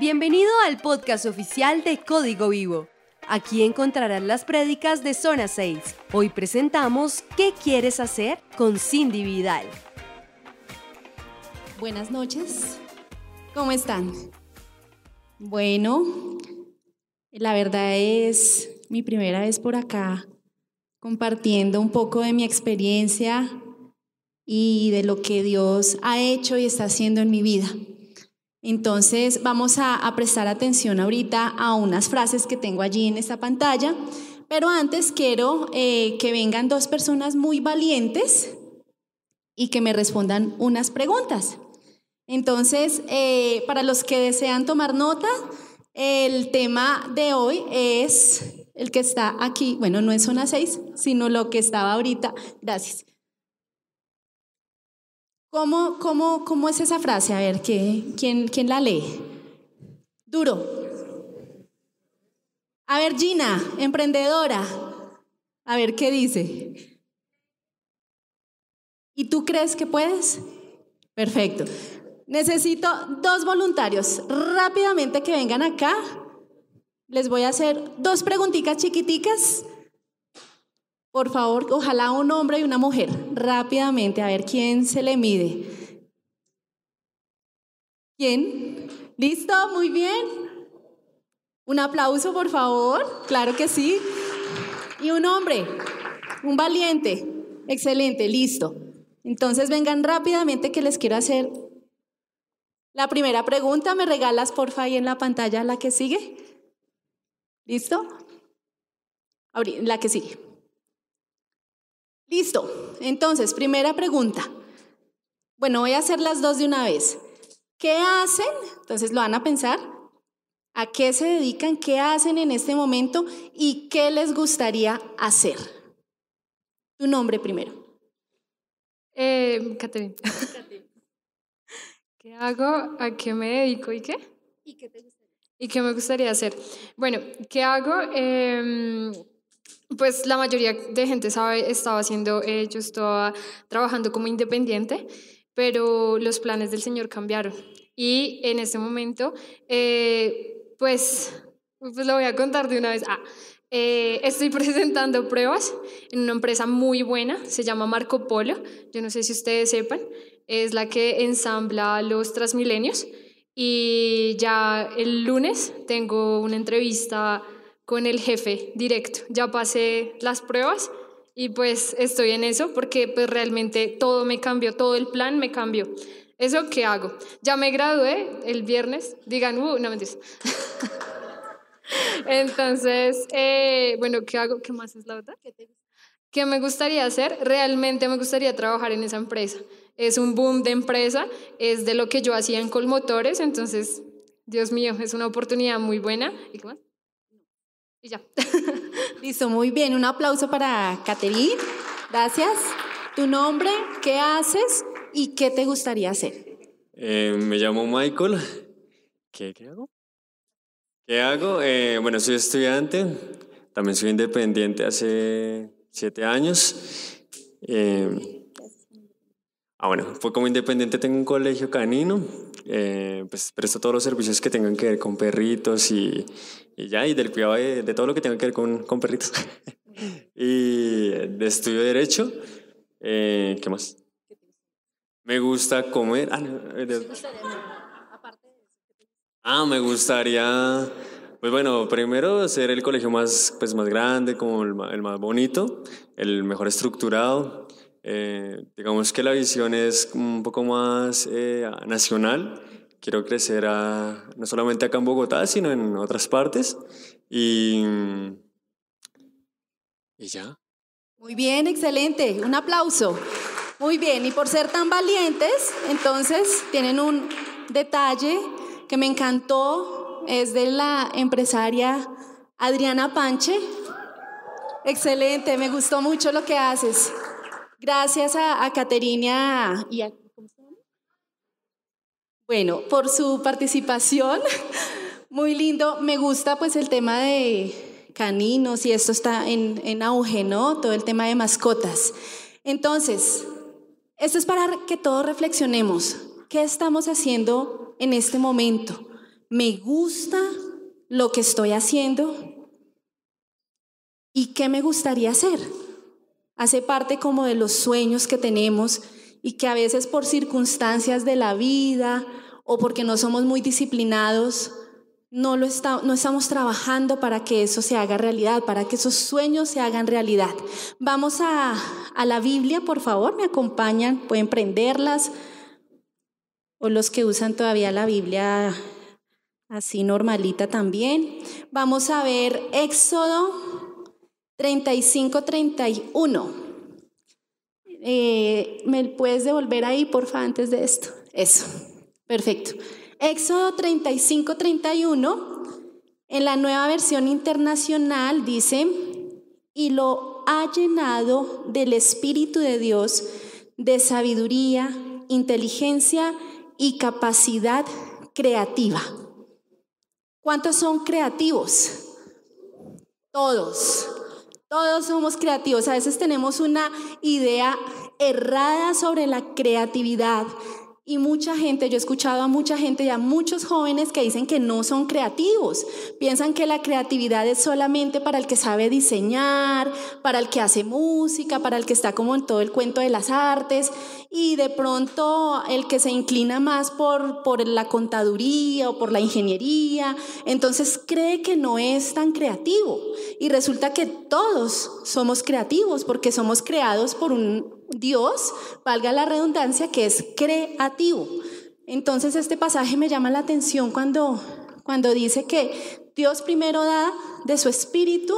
Bienvenido al podcast oficial de Código Vivo. Aquí encontrarás las prédicas de Zona 6. Hoy presentamos ¿Qué quieres hacer con Cindy Vidal? Buenas noches. ¿Cómo están? Bueno, la verdad es mi primera vez por acá compartiendo un poco de mi experiencia y de lo que Dios ha hecho y está haciendo en mi vida. Entonces vamos a, prestar atención ahorita a unas frases que tengo allí en esta pantalla, pero antes quiero eh, que vengan dos personas muy valientes y que me respondan unas preguntas. Entonces, eh, para los que desean tomar nota, el tema de hoy es el que está aquí, bueno, no es zona 6, sino lo que estaba ahorita. Gracias. ¿Cómo, cómo, cómo es esa frase? A ver, ¿quién, ¿quién la lee? Duro. A ver, Gina, emprendedora. A ver, ¿qué dice? ¿Y tú crees que puedes? Perfecto. Necesito dos voluntarios rápidamente que vengan acá. Les voy a hacer dos preguntitas chiquiticas por favor, ojalá un hombre y una mujer, rápidamente, a ver quién se le mide. ¿Quién? ¿Listo? Muy bien. Un aplauso, por favor. Claro que sí. Y un hombre, un valiente. Excelente, listo. Entonces vengan rápidamente que les quiero hacer la primera pregunta. ¿Me regalas, porfa, ahí en la pantalla la que sigue? ¿Listo? La que sigue. Listo. Entonces, primera pregunta. Bueno, voy a hacer las dos de una vez. ¿Qué hacen? Entonces lo van a pensar. ¿A qué se dedican? ¿Qué hacen en este momento? ¿Y qué les gustaría hacer? Tu nombre primero. Eh, Catherine. ¿Qué hago? ¿A qué me dedico? ¿Y qué? ¿Y qué te gustaría? ¿Y qué me gustaría hacer? Bueno, ¿qué hago? Eh, pues la mayoría de gente sabe, estaba haciendo, eh, yo estaba trabajando como independiente, pero los planes del Señor cambiaron. Y en este momento, eh, pues, pues lo voy a contar de una vez. Ah, eh, estoy presentando pruebas en una empresa muy buena, se llama Marco Polo, yo no sé si ustedes sepan, es la que ensambla los Transmilenios. Y ya el lunes tengo una entrevista con el jefe directo. Ya pasé las pruebas y pues estoy en eso porque pues realmente todo me cambió, todo el plan me cambió. ¿Eso qué hago? Ya me gradué el viernes, digan, uh, no me Entonces, eh, bueno, ¿qué hago? ¿Qué más es la otra? ¿Qué, ¿Qué me gustaría hacer? Realmente me gustaría trabajar en esa empresa. Es un boom de empresa, es de lo que yo hacía en Colmotores, entonces, Dios mío, es una oportunidad muy buena. ¿Y qué más? Y ya. Listo, muy bien. Un aplauso para Caterine. Gracias. ¿Tu nombre? ¿Qué haces? ¿Y qué te gustaría hacer? Eh, me llamo Michael. ¿Qué, qué hago? ¿Qué hago? Eh, bueno, soy estudiante. También soy independiente hace siete años. Eh, Ah, bueno, fue como independiente tengo un colegio canino, eh, pues presto todos los servicios que tengan que ver con perritos y, y ya, y del cuidado de, todo lo que tenga que ver con, con perritos. y de estudio de Derecho, eh, ¿qué más? Me gusta comer. Ah, eh, ah, me gustaría, pues bueno, primero ser el colegio más, pues más grande, como el, el más bonito, el mejor estructurado. Eh, digamos que la visión es un poco más eh, nacional. Quiero crecer a, no solamente acá en Bogotá, sino en otras partes. Y, y ya. Muy bien, excelente. Un aplauso. Muy bien, y por ser tan valientes, entonces tienen un detalle que me encantó, es de la empresaria Adriana Panche. Excelente, me gustó mucho lo que haces. Gracias a, Caterina y a, bueno, por su participación. Muy lindo. Me gusta pues el tema de caninos y esto está en, en auge, ¿no? Todo el tema de mascotas. Entonces, esto es para que todos reflexionemos. ¿Qué estamos haciendo en este momento? ¿Me gusta lo que estoy haciendo? ¿Y qué me gustaría hacer? Hace parte como de los sueños que tenemos y que a veces por circunstancias de la vida o porque no somos muy disciplinados, no, lo no estamos trabajando para que eso se haga realidad, para que esos sueños se hagan realidad. Vamos a, a la Biblia, por favor, me acompañan, pueden prenderlas, o los que usan todavía la Biblia así normalita también. Vamos a ver Éxodo 35, 31. Eh, ¿Me puedes devolver ahí, porfa, antes de esto? Eso, perfecto. Éxodo 35, 31, en la nueva versión internacional dice, y lo ha llenado del Espíritu de Dios, de sabiduría, inteligencia y capacidad creativa. ¿Cuántos son creativos? Todos. Todos somos creativos. A veces tenemos una idea errada sobre la creatividad y mucha gente, yo he escuchado a mucha gente y a muchos jóvenes que dicen que no son creativos. Piensan que la creatividad es solamente para el que sabe diseñar, para el que hace música, para el que está como en todo el cuento de las artes y de pronto el que se inclina más por, por la contaduría o por la ingeniería, entonces cree que no es tan creativo. Y resulta que todos somos creativos porque somos creados por un Dios, valga la redundancia, que es creativo. Entonces este pasaje me llama la atención cuando, cuando dice que Dios primero da de su espíritu,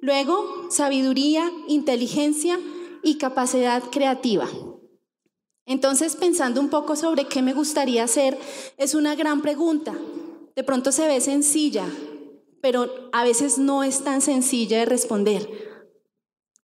luego sabiduría, inteligencia y capacidad creativa. Entonces, pensando un poco sobre qué me gustaría hacer, es una gran pregunta. De pronto se ve sencilla, pero a veces no es tan sencilla de responder.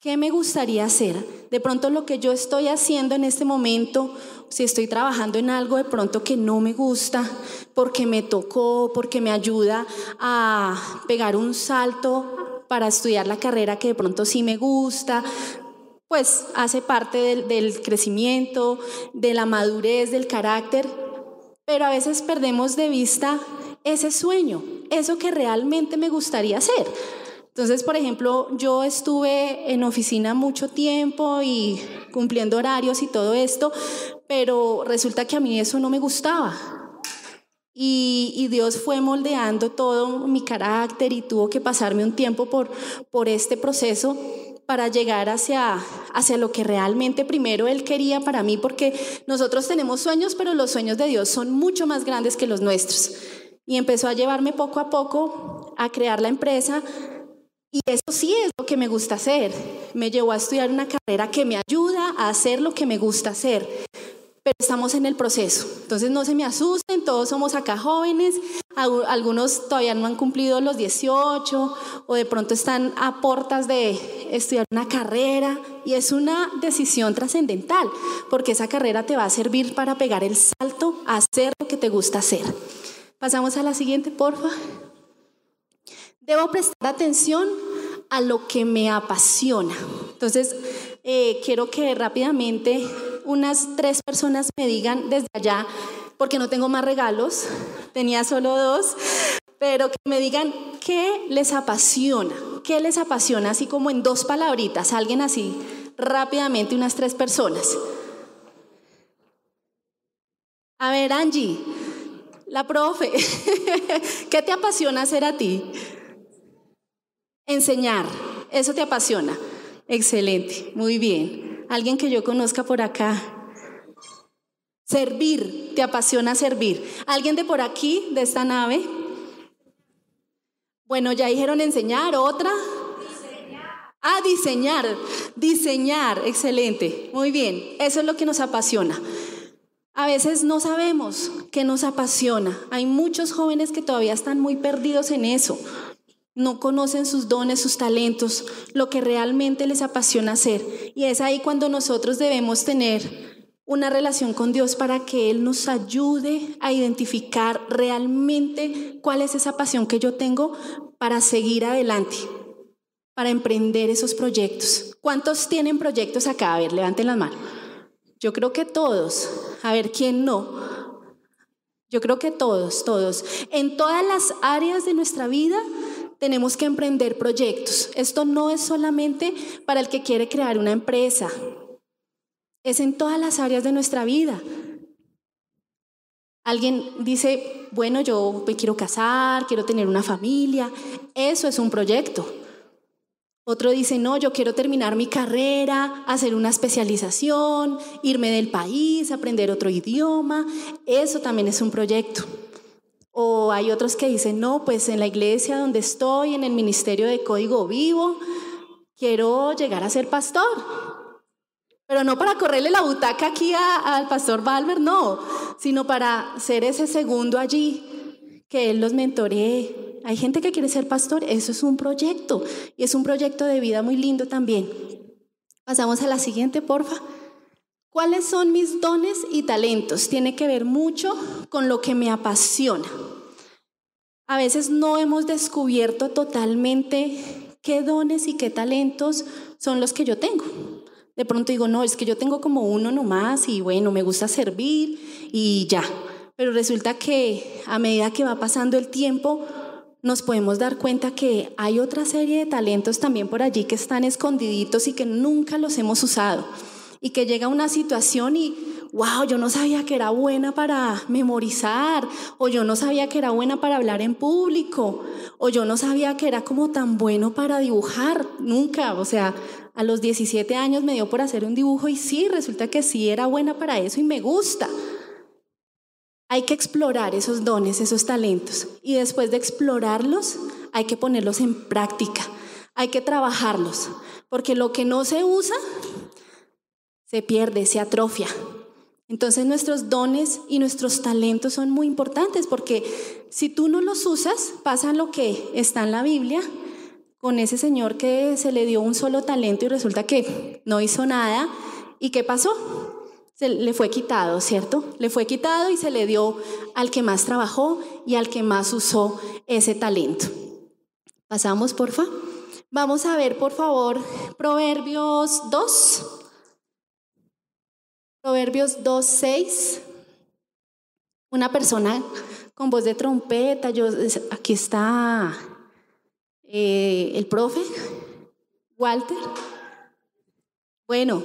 ¿Qué me gustaría hacer? De pronto lo que yo estoy haciendo en este momento, si estoy trabajando en algo de pronto que no me gusta, porque me tocó, porque me ayuda a pegar un salto para estudiar la carrera que de pronto sí me gusta, pues hace parte del, del crecimiento, de la madurez, del carácter, pero a veces perdemos de vista ese sueño, eso que realmente me gustaría hacer. Entonces, por ejemplo, yo estuve en oficina mucho tiempo y cumpliendo horarios y todo esto, pero resulta que a mí eso no me gustaba. Y, Dios fue moldeando todo mi carácter y tuvo que pasarme un tiempo por, por este proceso para llegar hacia, hacia lo que realmente primero Él quería para mí, porque nosotros tenemos sueños, pero los sueños de Dios son mucho más grandes que los nuestros. Y empezó a llevarme poco a poco a crear la empresa, y eso sí es lo que me gusta hacer. Me llevó a estudiar una carrera que me ayuda a hacer lo que me gusta hacer. Pero estamos en el proceso. Entonces no se me asusten, todos somos acá jóvenes. Algunos todavía no han cumplido los 18 o de pronto están a portas de estudiar una carrera. Y es una decisión trascendental porque esa carrera te va a servir para pegar el salto a hacer lo que te gusta hacer. Pasamos a la siguiente, porfa. Debo prestar atención a lo que me apasiona. Entonces, eh, quiero que rápidamente unas tres personas me digan desde allá, porque no tengo más regalos, tenía solo dos, pero que me digan qué les apasiona, qué les apasiona, así como en dos palabritas, alguien así, rápidamente, unas tres personas. A ver, Angie, la profe, ¿qué te apasiona hacer a ti? Enseñar, eso te apasiona. Excelente, muy bien. Alguien que yo conozca por acá. Servir, te apasiona servir. ¿Alguien de por aquí, de esta nave? Bueno, ya dijeron enseñar, otra. Diseñar. Ah, diseñar, diseñar, excelente. Muy bien, eso es lo que nos apasiona. A veces no sabemos qué nos apasiona. Hay muchos jóvenes que todavía están muy perdidos en eso no conocen sus dones, sus talentos, lo que realmente les apasiona hacer. Y es ahí cuando nosotros debemos tener una relación con Dios para que Él nos ayude a identificar realmente cuál es esa pasión que yo tengo para seguir adelante, para emprender esos proyectos. ¿Cuántos tienen proyectos acá? A ver, levanten las manos. Yo creo que todos. A ver, ¿quién no? Yo creo que todos, todos. En todas las áreas de nuestra vida tenemos que emprender proyectos. Esto no es solamente para el que quiere crear una empresa, es en todas las áreas de nuestra vida. Alguien dice, bueno, yo me quiero casar, quiero tener una familia. Eso es un proyecto. Otro dice, no, yo quiero terminar mi carrera, hacer una especialización, irme del país, aprender otro idioma. Eso también es un proyecto. O hay otros que dicen, no, pues en la iglesia donde estoy, en el Ministerio de Código Vivo, quiero llegar a ser pastor. Pero no para correrle la butaca aquí al pastor Balmer, no, sino para ser ese segundo allí, que él los mentoree. Hay gente que quiere ser pastor, eso es un proyecto y es un proyecto de vida muy lindo también. Pasamos a la siguiente, porfa. ¿Cuáles son mis dones y talentos? Tiene que ver mucho con lo que me apasiona. A veces no hemos descubierto totalmente qué dones y qué talentos son los que yo tengo. De pronto digo, no, es que yo tengo como uno nomás y bueno, me gusta servir y ya. Pero resulta que a medida que va pasando el tiempo, nos podemos dar cuenta que hay otra serie de talentos también por allí que están escondiditos y que nunca los hemos usado. Y que llega una situación y, wow, yo no sabía que era buena para memorizar, o yo no sabía que era buena para hablar en público, o yo no sabía que era como tan bueno para dibujar, nunca. O sea, a los 17 años me dio por hacer un dibujo y sí, resulta que sí era buena para eso y me gusta. Hay que explorar esos dones, esos talentos y después de explorarlos hay que ponerlos en práctica, hay que trabajarlos, porque lo que no se usa se pierde, se atrofia. Entonces nuestros dones y nuestros talentos son muy importantes porque si tú no los usas, pasa lo que está en la Biblia, con ese señor que se le dio un solo talento y resulta que no hizo nada. ¿Y qué pasó? Se le fue quitado, ¿cierto? Le fue quitado y se le dio al que más trabajó y al que más usó ese talento. Pasamos, porfa. Vamos a ver, por favor, Proverbios 2. Proverbios 2, 6. Una persona con voz de trompeta, yo, aquí está eh, el profe, Walter. Bueno,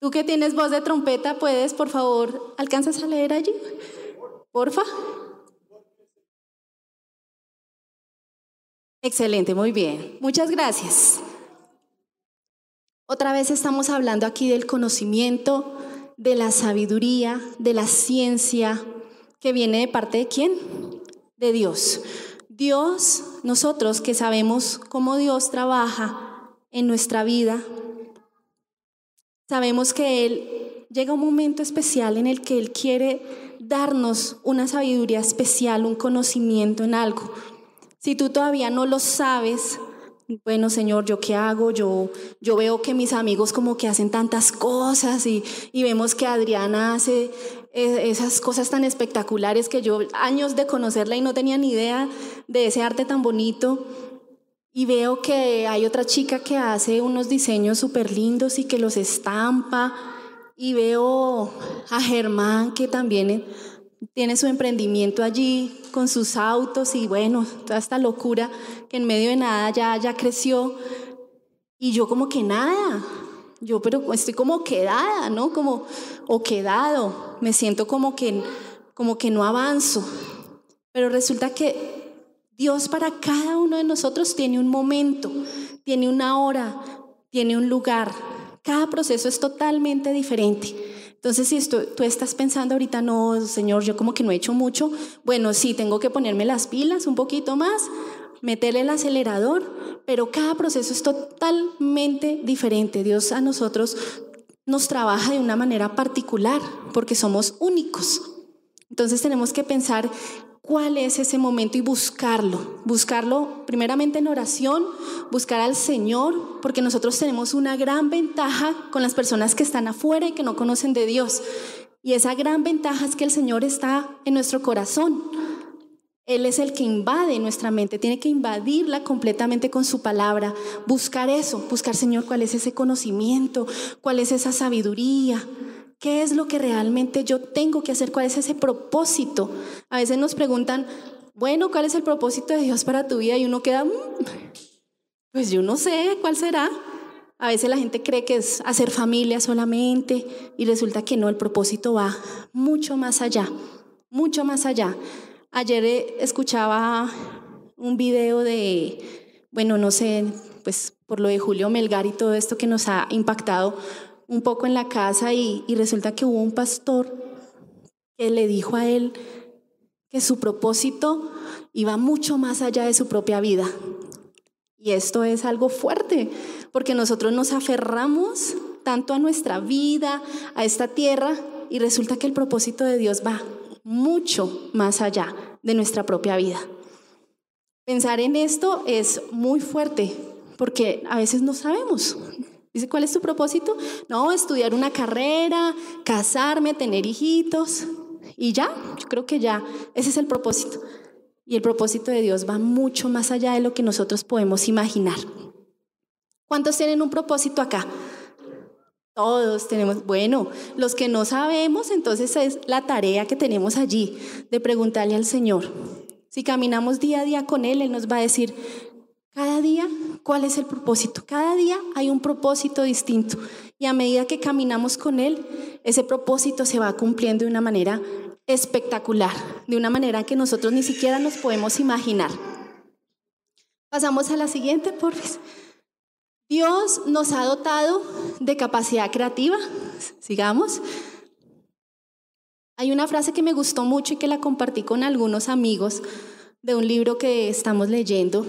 tú que tienes voz de trompeta, puedes, por favor, ¿alcanzas a leer allí? Porfa. Excelente, muy bien. Muchas gracias. Otra vez estamos hablando aquí del conocimiento, de la sabiduría, de la ciencia, que viene de parte de quién? De Dios. Dios, nosotros que sabemos cómo Dios trabaja en nuestra vida, sabemos que Él llega un momento especial en el que Él quiere darnos una sabiduría especial, un conocimiento en algo. Si tú todavía no lo sabes, bueno, Señor, ¿yo qué hago? Yo, yo veo que mis amigos como que hacen tantas cosas y, y vemos que Adriana hace e, esas cosas tan espectaculares que yo años de conocerla y no tenía ni idea de ese arte tan bonito. Y veo que hay otra chica que hace unos diseños súper lindos y que los estampa. Y veo a Germán que también tiene su emprendimiento allí con sus autos y bueno, toda esta locura que en medio de nada ya, ya creció. Y yo como que nada, yo pero estoy como quedada, ¿no? Como, o quedado, me siento como que, como que no avanzo. Pero resulta que Dios para cada uno de nosotros tiene un momento, tiene una hora, tiene un lugar. Cada proceso es totalmente diferente. Entonces, si esto, tú estás pensando ahorita, no, Señor, yo como que no he hecho mucho, bueno, sí, tengo que ponerme las pilas un poquito más, meterle el acelerador, pero cada proceso es totalmente diferente. Dios a nosotros nos trabaja de una manera particular porque somos únicos. Entonces tenemos que pensar cuál es ese momento y buscarlo. Buscarlo primeramente en oración, buscar al Señor, porque nosotros tenemos una gran ventaja con las personas que están afuera y que no conocen de Dios. Y esa gran ventaja es que el Señor está en nuestro corazón. Él es el que invade nuestra mente, tiene que invadirla completamente con su palabra, buscar eso, buscar, Señor, cuál es ese conocimiento, cuál es esa sabiduría, ¿Qué es lo que realmente yo tengo que hacer? ¿Cuál es ese propósito? A veces nos preguntan, bueno, ¿cuál es el propósito de Dios para tu vida? Y uno queda, mm, pues yo no sé cuál será. A veces la gente cree que es hacer familia solamente y resulta que no, el propósito va mucho más allá, mucho más allá. Ayer eh, escuchaba un video de, bueno, no sé, pues por lo de Julio Melgar y todo esto que nos ha impactado un poco en la casa y, resulta que hubo un pastor que le dijo a él que su propósito iba mucho más allá de su propia vida. Y esto es algo fuerte, porque nosotros nos aferramos tanto a nuestra vida, a esta tierra, y resulta que el propósito de Dios va mucho más allá de nuestra propia vida. Pensar en esto es muy fuerte, porque a veces no sabemos, Dice, ¿cuál es tu propósito? No, estudiar una carrera, casarme, tener hijitos. Y ya, yo creo que ya, ese es el propósito. Y el propósito de Dios va mucho más allá de lo que nosotros podemos imaginar. ¿Cuántos tienen un propósito acá? Todos tenemos, bueno, los que no sabemos, entonces es la tarea que tenemos allí de preguntarle al Señor. Si caminamos día a día con Él, Él nos va a decir, cada día, ¿cuál es el propósito? Cada día hay un propósito distinto. Y a medida que caminamos con Él, ese propósito se va cumpliendo de una manera espectacular, de una manera que nosotros ni siquiera nos podemos imaginar. Pasamos a la siguiente, por Dios nos ha dotado de capacidad creativa. Sigamos. Hay una frase que me gustó mucho y que la compartí con algunos amigos de un libro que estamos leyendo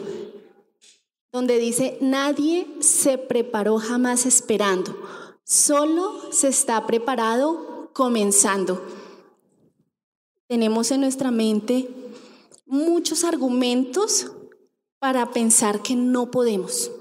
donde dice, nadie se preparó jamás esperando, solo se está preparado comenzando. Tenemos en nuestra mente muchos argumentos para pensar que no podemos.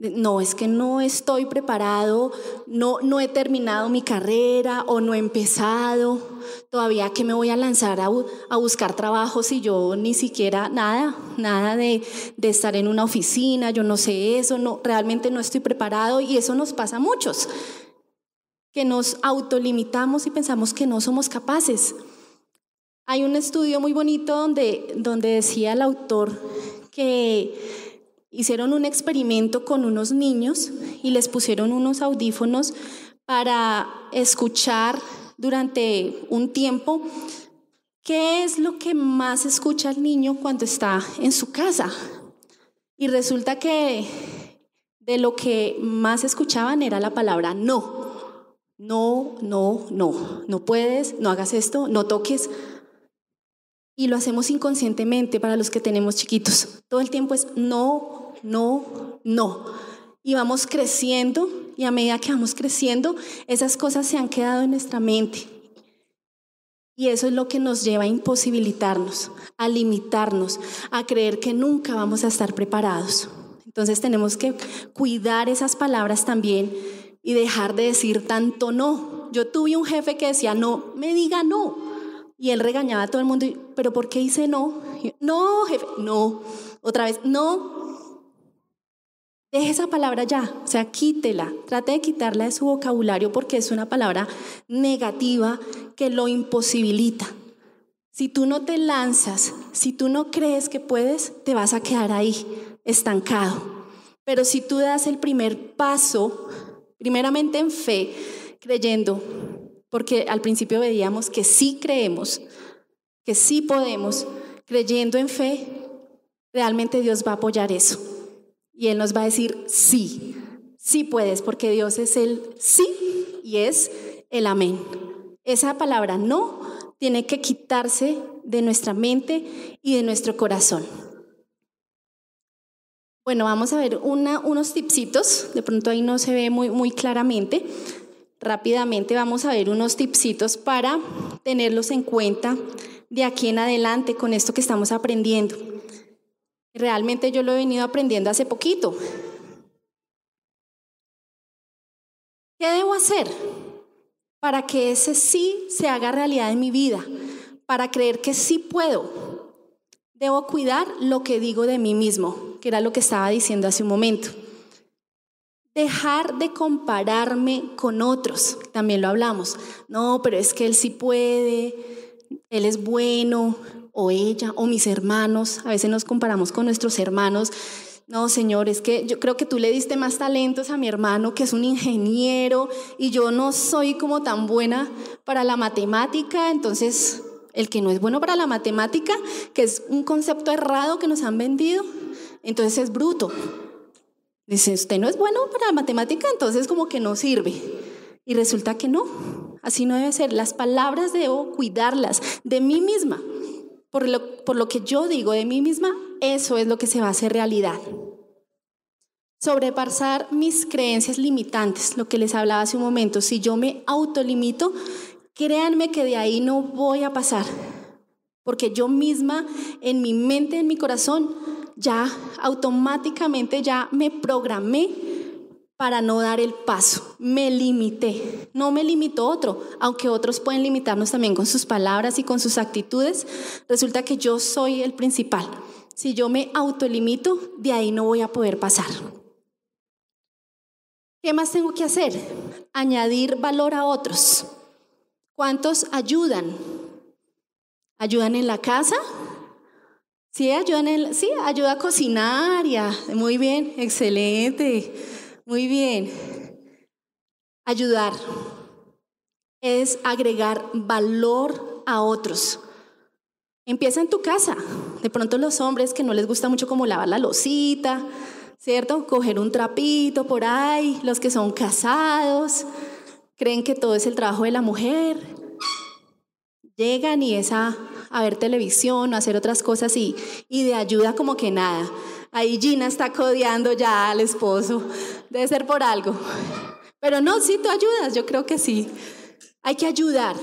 No, es que no estoy preparado, no, no he terminado mi carrera o no he empezado, todavía que me voy a lanzar a, a buscar trabajo si yo ni siquiera nada, nada de, de, estar en una oficina, yo no sé eso, no, realmente no estoy preparado y eso nos pasa a muchos, que nos autolimitamos y pensamos que no somos capaces. Hay un estudio muy bonito donde, donde decía el autor que hicieron un experimento con unos niños y les pusieron unos audífonos para escuchar durante un tiempo qué es lo que más escucha el niño cuando está en su casa. Y resulta que de lo que más escuchaban era la palabra no. No, no, no. No puedes, no hagas esto, no toques. Y lo hacemos inconscientemente para los que tenemos chiquitos. Todo el tiempo es no, no, no. Y vamos creciendo y a medida que vamos creciendo, esas cosas se han quedado en nuestra mente. Y eso es lo que nos lleva a imposibilitarnos, a limitarnos, a creer que nunca vamos a estar preparados. Entonces tenemos que cuidar esas palabras también y dejar de decir tanto no. Yo tuve un jefe que decía, no, me diga no. Y él regañaba a todo el mundo, pero ¿por qué hice no? No, jefe, no. Otra vez, no, Deje esa palabra ya, o sea, quítela, trate de quitarla de su vocabulario porque es una palabra negativa que lo imposibilita. Si tú no te lanzas, si tú no crees que puedes, te vas a quedar ahí, estancado. Pero si tú das el primer paso, primeramente en fe, creyendo, porque al principio veíamos que sí creemos, que sí podemos, creyendo en fe, realmente Dios va a apoyar eso. Y Él nos va a decir, sí, sí puedes, porque Dios es el sí y es el amén. Esa palabra no tiene que quitarse de nuestra mente y de nuestro corazón. Bueno, vamos a ver unos tipsitos, de pronto ahí no se ve muy, muy claramente. Rápidamente vamos a ver unos tipsitos para tenerlos en cuenta de aquí en adelante con esto que estamos aprendiendo. Realmente yo lo he venido aprendiendo hace poquito. ¿Qué debo hacer para que ese sí se haga realidad en mi vida? Para creer que sí puedo. Debo cuidar lo que digo de mí mismo, que era lo que estaba diciendo hace un momento. dejar de compararme con otros. También lo hablamos. No, pero es que él sí puede, él es bueno, o ella, o mis hermanos. A veces nos comparamos con nuestros hermanos. No, Señor, es que yo creo que tú le diste más talentos a mi hermano, que es un ingeniero, y yo no soy como tan buena para la matemática, entonces el que no es bueno para la matemática, que es un concepto errado que nos han vendido, entonces es bruto. Dice, usted no es bueno para la matemática, entonces como que no sirve. Y resulta que no, así no debe ser. Las palabras debo cuidarlas de mí misma. Por lo, que yo digo de mí misma, eso es lo que se va a hacer realidad. Sobrepasar mis creencias limitantes, lo que les hablaba hace un momento. Si yo me autolimito, créanme que de ahí no voy a pasar. Porque yo misma, en mi mente, en mi corazón, ya automáticamente ya me programé para no dar el paso. Me limité. No me limitó otro, aunque otros pueden limitarnos también con sus palabras y con sus actitudes. Resulta que yo soy el principal. Si yo me autolimito, de ahí no voy a poder pasar. ¿Qué más tengo que hacer? Añadir valor a otros. ¿Cuántos ayudan? ¿Ayudan en la casa? Sí, ayudan en, sí, ayuda a cocinar, ya. Muy bien, excelente. Muy bien. Ayudar es agregar valor a otros. Empieza en tu casa. De pronto los hombres que no les gusta mucho como lavar la losita, ¿cierto? Coger un trapito por ahí, los que son casados, creen que todo es el trabajo de la mujer. Llegan y es a, ver televisión o hacer otras cosas y, y de ayuda como que nada. Ahí Gina está codeando ya al esposo. Debe ser por algo. Pero no, sí, tú ayudas, yo creo que sí. Hay que ayudar.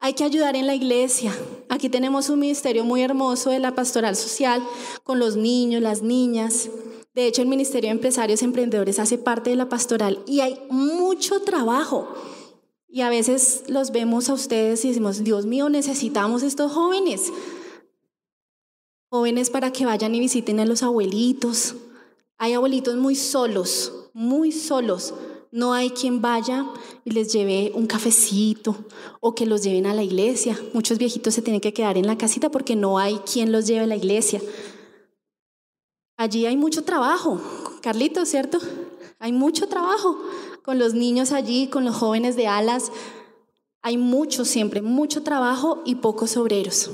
Hay que ayudar en la iglesia. Aquí tenemos un ministerio muy hermoso de la pastoral social con los niños, las niñas. De hecho, el Ministerio de Empresarios Emprendedores hace parte de la pastoral y hay mucho trabajo. Y a veces los vemos a ustedes y decimos, Dios mío, necesitamos estos jóvenes. Jóvenes para que vayan y visiten a los abuelitos. Hay abuelitos muy solos, muy solos no hay quien vaya y les lleve un cafecito o que los lleven a la iglesia. Muchos viejitos se tienen que quedar en la casita porque no hay quien los lleve a la iglesia. Allí hay mucho trabajo, Carlito, ¿cierto? Hay mucho trabajo con los niños allí, con los jóvenes de alas. Hay mucho siempre, mucho trabajo y pocos obreros.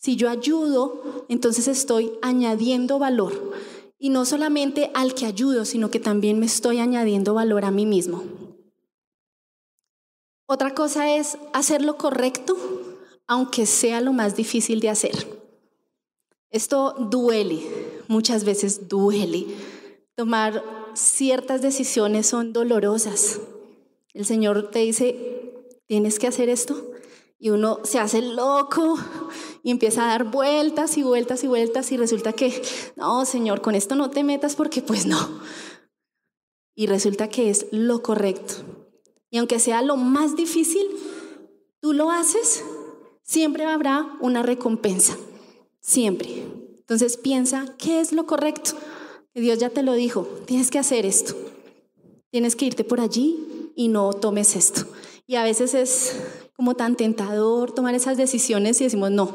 Si yo ayudo, entonces estoy añadiendo valor y no solamente al que ayudo, sino que también me estoy añadiendo valor a mí mismo. Otra cosa es hacer lo correcto, aunque sea lo más difícil de hacer. Esto duele, muchas veces duele. Tomar ciertas decisiones son dolorosas. El Señor te dice, tienes que hacer esto, y uno se hace loco y empieza a dar vueltas y vueltas y vueltas y resulta que, no, Señor, con esto no te metas porque pues no. Y resulta que es lo correcto. Y aunque sea lo más difícil, tú lo haces, siempre habrá una recompensa. Siempre. Entonces piensa, ¿qué es lo correcto? Dios ya te lo dijo, tienes que hacer esto. Tienes que irte por allí y no tomes esto. Y a veces es como tan tentador tomar esas decisiones y decimos, no,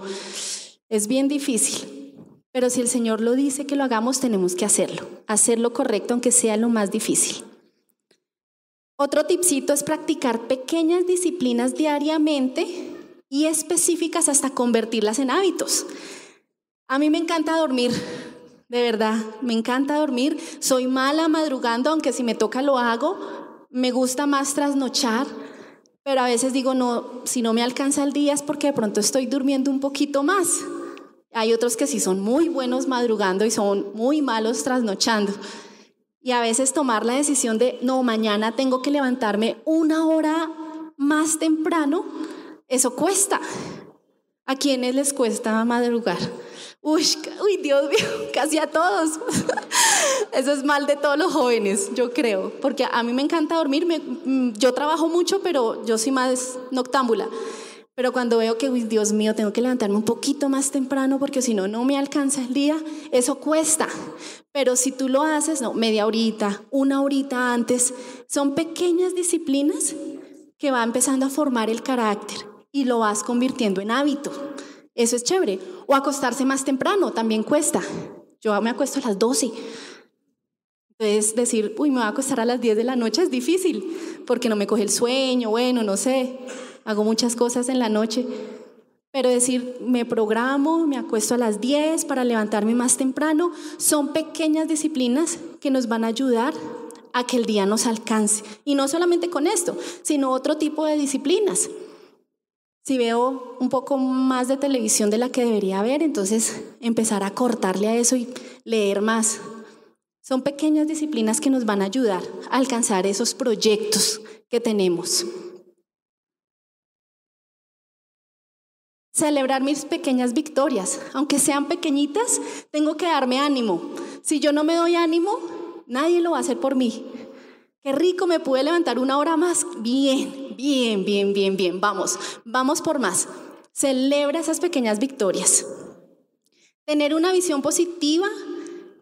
es bien difícil. Pero si el Señor lo dice que lo hagamos, tenemos que hacerlo, hacerlo correcto aunque sea lo más difícil. Otro tipcito es practicar pequeñas disciplinas diariamente y específicas hasta convertirlas en hábitos. A mí me encanta dormir, de verdad, me encanta dormir. Soy mala madrugando, aunque si me toca lo hago. Me gusta más trasnochar. Pero a veces digo, no, si no me alcanza el día es porque de pronto estoy durmiendo un poquito más. Hay otros que sí son muy buenos madrugando y son muy malos trasnochando. Y a veces tomar la decisión de, no, mañana tengo que levantarme una hora más temprano, eso cuesta. ¿A quiénes les cuesta madrugar? Uy, uy, Dios mío, casi a todos. Eso es mal de todos los jóvenes, yo creo, porque a mí me encanta dormir. Mm, yo trabajo mucho, pero yo soy más noctámbula. Pero cuando veo que, Dios mío, tengo que levantarme un poquito más temprano porque si no, no me alcanza el día, eso cuesta. Pero si tú lo haces, no, media horita, una horita antes, son pequeñas disciplinas que va empezando a formar el carácter y lo vas convirtiendo en hábito. Eso es chévere. O acostarse más temprano, también cuesta. Yo me acuesto a las 12. Entonces decir, uy, me voy a acostar a las 10 de la noche es difícil, porque no me coge el sueño, bueno, no sé hago muchas cosas en la noche, pero decir, me programo, me acuesto a las 10 para levantarme más temprano, son pequeñas disciplinas que nos van a ayudar a que el día nos alcance. Y no solamente con esto, sino otro tipo de disciplinas. Si veo un poco más de televisión de la que debería ver, entonces empezar a cortarle a eso y leer más. Son pequeñas disciplinas que nos van a ayudar a alcanzar esos proyectos que tenemos. celebrar mis pequeñas victorias. Aunque sean pequeñitas, tengo que darme ánimo. Si yo no me doy ánimo, nadie lo va a hacer por mí. Qué rico, me pude levantar una hora más. Bien, bien, bien, bien, bien. Vamos, vamos por más. Celebra esas pequeñas victorias. Tener una visión positiva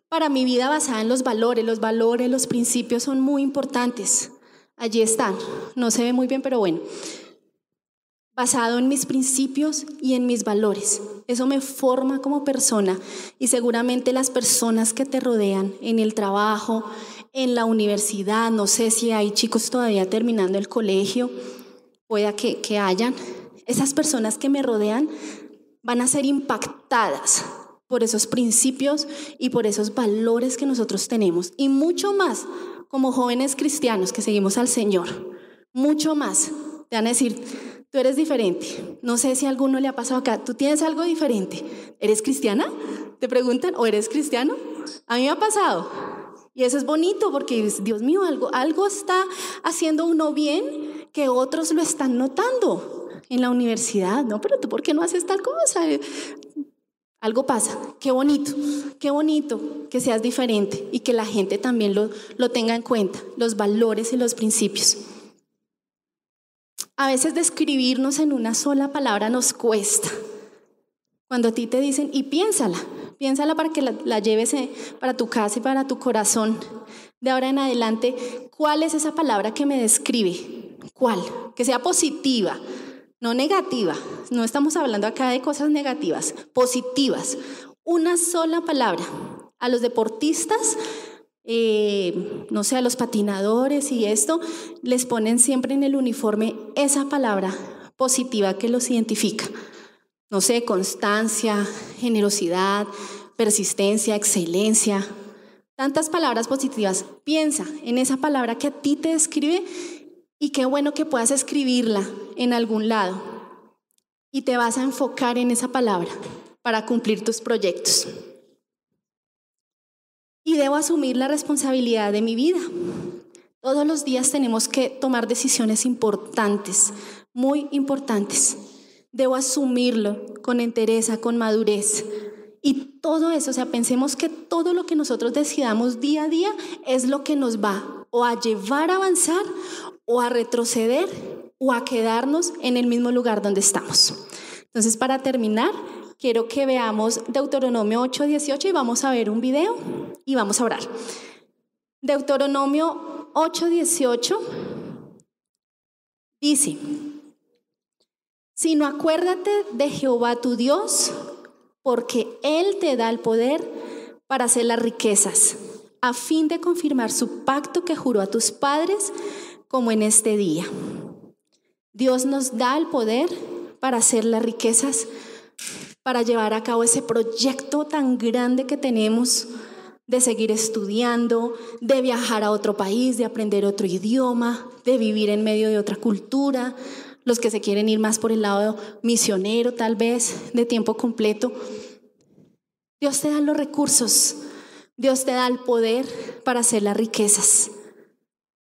para mi vida basada en los valores. Los valores, los principios son muy importantes. Allí están. No se ve muy bien, pero bueno basado en mis principios y en mis valores. Eso me forma como persona y seguramente las personas que te rodean en el trabajo, en la universidad, no sé si hay chicos todavía terminando el colegio, pueda que, que hayan, esas personas que me rodean van a ser impactadas por esos principios y por esos valores que nosotros tenemos. Y mucho más como jóvenes cristianos que seguimos al Señor. Mucho más. Te van a decir, Tú eres diferente. No sé si a alguno le ha pasado acá. Tú tienes algo diferente. ¿Eres cristiana? Te preguntan, ¿o eres cristiano? A mí me ha pasado. Y eso es bonito porque, Dios mío, algo, algo está haciendo uno bien que otros lo están notando en la universidad. No, pero tú, ¿por qué no haces tal cosa? Algo pasa. Qué bonito, qué bonito que seas diferente y que la gente también lo, lo tenga en cuenta, los valores y los principios. A veces describirnos en una sola palabra nos cuesta. Cuando a ti te dicen, y piénsala, piénsala para que la, lleves eh, para tu casa y para tu corazón. De ahora en adelante, ¿cuál es esa palabra que me describe? ¿Cuál? Que sea positiva, no negativa. No estamos hablando acá de cosas negativas, positivas. Una sola palabra. A los deportistas eh, no sé, a los patinadores y esto, les ponen siempre en el uniforme esa palabra positiva que los identifica. No sé, constancia, generosidad, persistencia, excelencia. Tantas palabras positivas. Piensa en esa palabra que a ti te describe y qué bueno que puedas escribirla en algún lado. Y te vas a enfocar en esa palabra para cumplir tus proyectos y debo asumir la responsabilidad de mi vida. Todos los días tenemos que tomar decisiones importantes, muy importantes. Debo asumirlo con entereza, con madurez. Y todo eso, o sea, pensemos que todo lo que nosotros decidamos día a día es lo que nos va o a llevar a avanzar o a retroceder o a quedarnos en el mismo lugar donde estamos. Entonces, para terminar, quiero que veamos Deuteronomio 8:18 y vamos a ver un video y vamos a orar. Deuteronomio 8:18 dice, sino acuérdate de Jehová tu Dios, porque Él te da el poder para hacer las riquezas, a fin de confirmar su pacto que juró a tus padres, como en este día. Dios nos da el poder para hacer las riquezas para llevar a cabo ese proyecto tan grande que tenemos de seguir estudiando, de viajar a otro país, de aprender otro idioma, de vivir en medio de otra cultura, los que se quieren ir más por el lado misionero tal vez, de tiempo completo. Dios te da los recursos, Dios te da el poder para hacer las riquezas.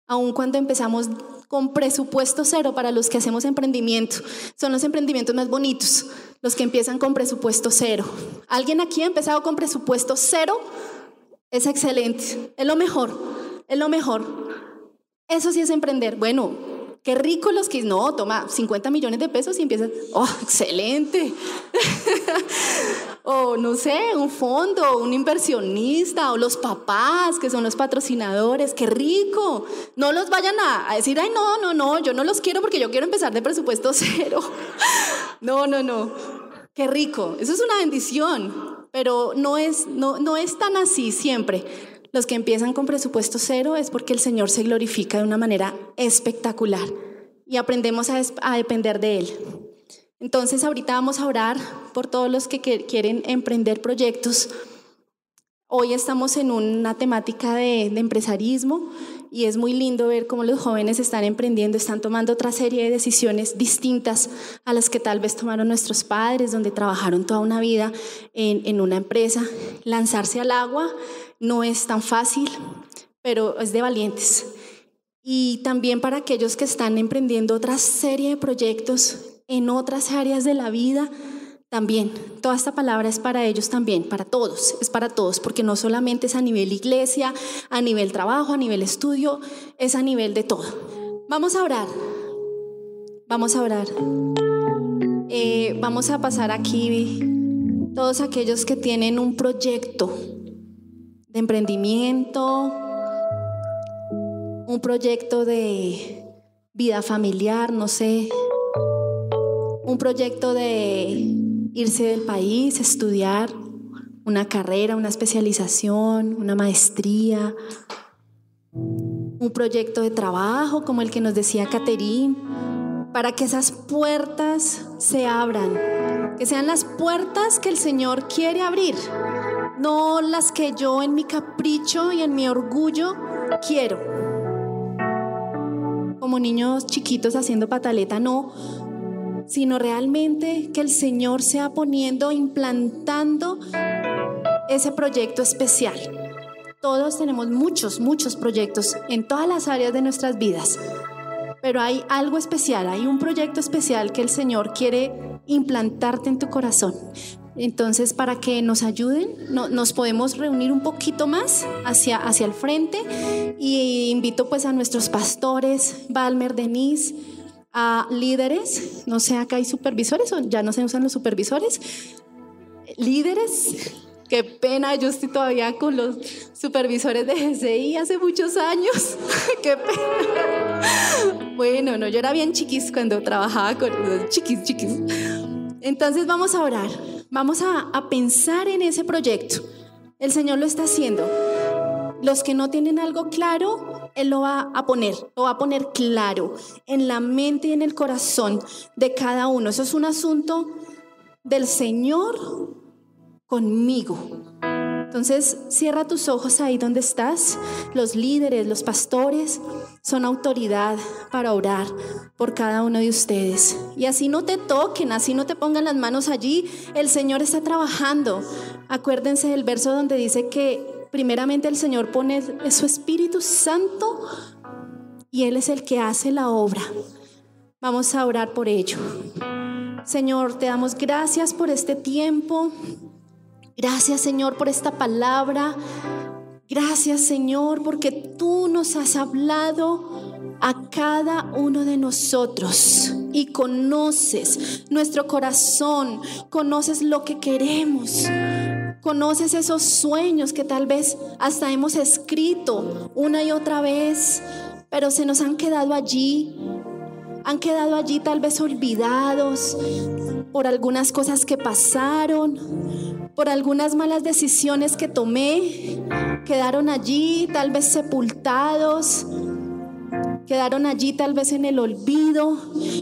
Aun cuando empezamos con presupuesto cero para los que hacemos emprendimiento. Son los emprendimientos más bonitos, los que empiezan con presupuesto cero. ¿Alguien aquí ha empezado con presupuesto cero? Es excelente, es lo mejor, es lo mejor. Eso sí es emprender. Bueno, Qué rico los que no, toma 50 millones de pesos y empiezan, oh, excelente. o no sé, un fondo, un inversionista, o los papás que son los patrocinadores, qué rico. No los vayan a, decir, ay, no, no, no, yo no los quiero porque yo quiero empezar de presupuesto cero. no, no, no. Qué rico. Eso es una bendición, pero no es, no, no es tan así siempre. Los que empiezan con presupuesto cero es porque el Señor se glorifica de una manera espectacular y aprendemos a, depender de Él. Entonces ahorita vamos a orar por todos los que quieren emprender proyectos. Hoy estamos en una temática de, empresarismo y es muy lindo ver cómo los jóvenes están emprendiendo, están tomando otra serie de decisiones distintas a las que tal vez tomaron nuestros padres, donde trabajaron toda una vida en una empresa. Lanzarse al agua no es tan fácil, pero es de valientes. Y también para aquellos que están emprendiendo otra serie de proyectos en otras áreas de la vida, también. Toda esta palabra es para ellos también, para todos, es para todos, porque no solamente es a nivel iglesia, a nivel trabajo, a nivel estudio, es a nivel de todo. Vamos a orar, vamos a orar. Eh, vamos a pasar aquí todos aquellos que tienen un proyecto de emprendimiento, un proyecto de vida familiar, no sé, un proyecto de irse del país, estudiar una carrera, una especialización, una maestría, un proyecto de trabajo como el que nos decía Caterín, para que esas puertas se abran, que sean las puertas que el Señor quiere abrir no las que yo en mi capricho y en mi orgullo quiero. Como niños chiquitos haciendo pataleta, no, sino realmente que el Señor sea poniendo, implantando ese proyecto especial. Todos tenemos muchos, muchos proyectos en todas las áreas de nuestras vidas, pero hay algo especial, hay un proyecto especial que el Señor quiere implantarte en tu corazón. Entonces, para que nos ayuden, nos podemos reunir un poquito más hacia, hacia el frente y invito pues a nuestros pastores, Balmer, Denise, a líderes, no sé, acá hay supervisores o ya no se usan los supervisores, líderes, qué pena, yo estoy todavía con los supervisores de GCI hace muchos años, qué pena. Bueno, no, yo era bien chiquis cuando trabajaba con los chiquis, chiquis. Entonces vamos a orar. Vamos a, pensar en ese proyecto. El Señor lo está haciendo. Los que no tienen algo claro, Él lo va a poner, lo va a poner claro en la mente y en el corazón de cada uno. Eso es un asunto del Señor conmigo. Entonces, cierra tus ojos ahí donde estás. Los líderes, los pastores son autoridad para orar por cada uno de ustedes. Y así no te toquen, así no te pongan las manos allí. El Señor está trabajando. Acuérdense del verso donde dice que primeramente el Señor pone su Espíritu Santo y Él es el que hace la obra. Vamos a orar por ello. Señor, te damos gracias por este tiempo. Gracias Señor por esta palabra. Gracias Señor porque tú nos has hablado a cada uno de nosotros y conoces nuestro corazón, conoces lo que queremos. Conoces esos sueños que tal vez hasta hemos escrito una y otra vez, pero se nos han quedado allí. Han quedado allí tal vez olvidados por algunas cosas que pasaron, por algunas malas decisiones que tomé, quedaron allí tal vez sepultados, quedaron allí tal vez en el olvido,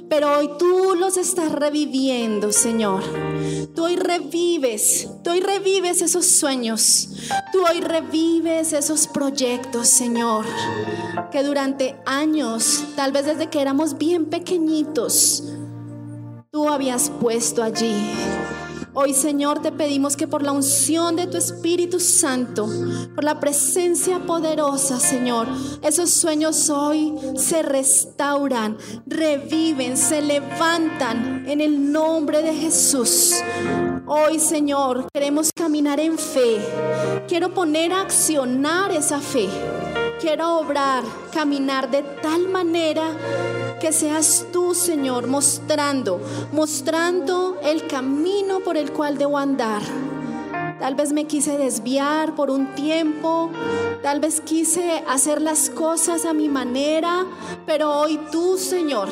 pero hoy tú los estás reviviendo, Señor. Tú hoy revives, tú hoy revives esos sueños, tú hoy revives esos proyectos, Señor, que durante años, tal vez desde que éramos bien pequeñitos, tú habías puesto allí. Hoy, Señor, te pedimos que por la unción de tu Espíritu Santo, por la presencia poderosa, Señor, esos sueños hoy se restauran, reviven, se levantan en el nombre de Jesús. Hoy, Señor, queremos caminar en fe. Quiero poner a accionar esa fe. Quiero obrar, caminar de tal manera que seas tú, Señor, mostrando, mostrando el camino por el cual debo andar. Tal vez me quise desviar por un tiempo, tal vez quise hacer las cosas a mi manera, pero hoy tú, Señor,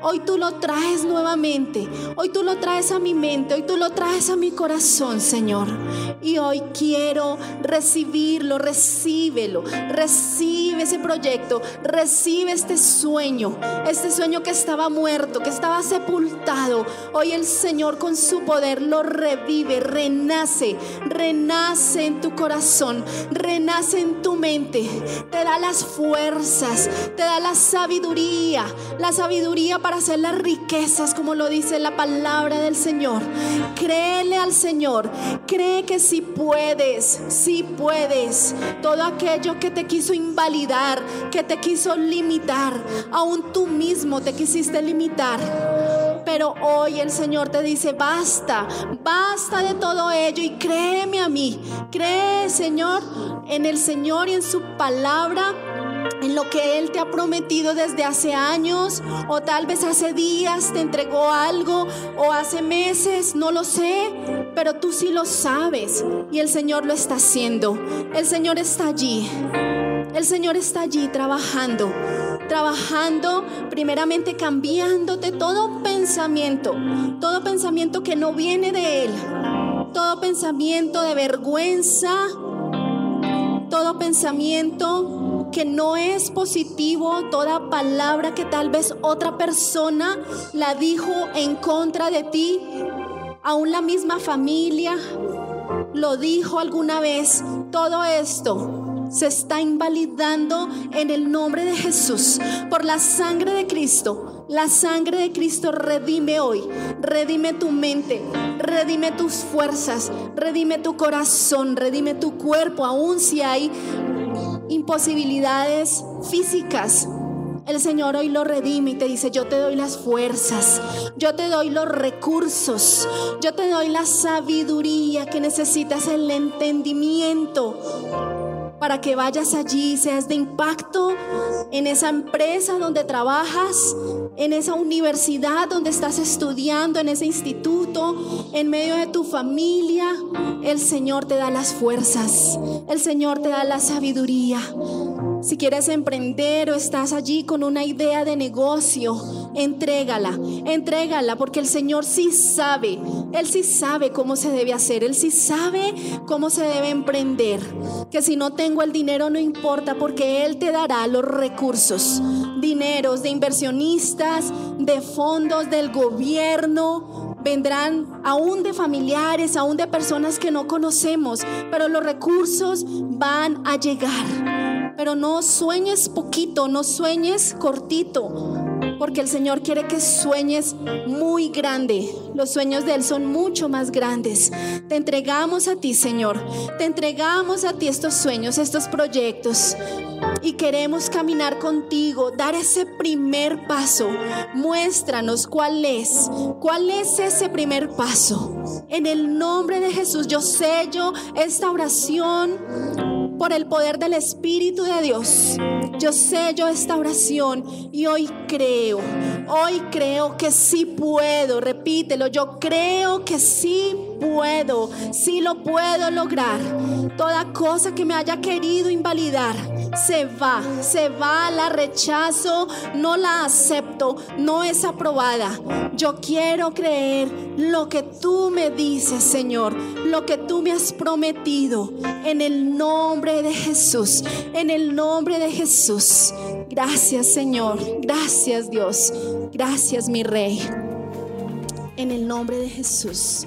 hoy tú lo traes nuevamente, hoy tú lo traes a mi mente, hoy tú lo traes a mi corazón, Señor. Y hoy quiero recibirlo, recíbelo, recibe ese proyecto, recibe este sueño, este sueño que estaba muerto, que estaba sepultado. Hoy el Señor con su poder lo revive, renace renace en tu corazón, renace en tu mente, te da las fuerzas, te da la sabiduría, la sabiduría para hacer las riquezas, como lo dice la palabra del Señor. Créele al Señor, cree que si puedes, si puedes, todo aquello que te quiso invalidar, que te quiso limitar, aún tú mismo te quisiste limitar pero hoy el Señor te dice, basta, basta de todo ello y créeme a mí. Cree, Señor, en el Señor y en su palabra en lo que Él te ha prometido desde hace años o tal vez hace días te entregó algo o hace meses, no lo sé, pero tú sí lo sabes y el Señor lo está haciendo. El Señor está allí. El Señor está allí trabajando, trabajando, primeramente cambiándote todo pensamiento, todo pensamiento que no viene de Él, todo pensamiento de vergüenza, todo pensamiento que no es positivo, toda palabra que tal vez otra persona la dijo en contra de ti, aún la misma familia lo dijo alguna vez, todo esto se está invalidando en el nombre de Jesús por la sangre de Cristo. La sangre de Cristo redime hoy, redime tu mente, redime tus fuerzas, redime tu corazón, redime tu cuerpo, aun si hay imposibilidades físicas. El Señor hoy lo redime y te dice, yo te doy las fuerzas, yo te doy los recursos, yo te doy la sabiduría que necesitas, el entendimiento para que vayas allí, seas de impacto en esa empresa donde trabajas, en esa universidad donde estás estudiando, en ese instituto, en medio de tu familia. El Señor te da las fuerzas, el Señor te da la sabiduría. Si quieres emprender o estás allí con una idea de negocio, entrégala, entrégala, porque el Señor sí sabe, Él sí sabe cómo se debe hacer, Él sí sabe cómo se debe emprender. Que si no tengo el dinero no importa, porque Él te dará los recursos, dineros de inversionistas, de fondos del gobierno, vendrán aún de familiares, aún de personas que no conocemos, pero los recursos van a llegar. Pero no sueñes poquito, no sueñes cortito, porque el Señor quiere que sueñes muy grande. Los sueños de Él son mucho más grandes. Te entregamos a ti, Señor. Te entregamos a ti estos sueños, estos proyectos. Y queremos caminar contigo, dar ese primer paso. Muéstranos cuál es, cuál es ese primer paso. En el nombre de Jesús yo sello esta oración por el poder del Espíritu de Dios. Yo sello esta oración y hoy creo, hoy creo que sí puedo, repítelo, yo creo que sí puedo, sí lo puedo lograr. Toda cosa que me haya querido invalidar, se va, se va, la rechazo, no la acepto, no es aprobada. Yo quiero creer lo que tú me dices, Señor, lo que tú me has prometido en el nombre de Jesús, en el nombre de Jesús. Gracias, Señor. Gracias, Dios. Gracias, mi Rey. En el nombre de Jesús.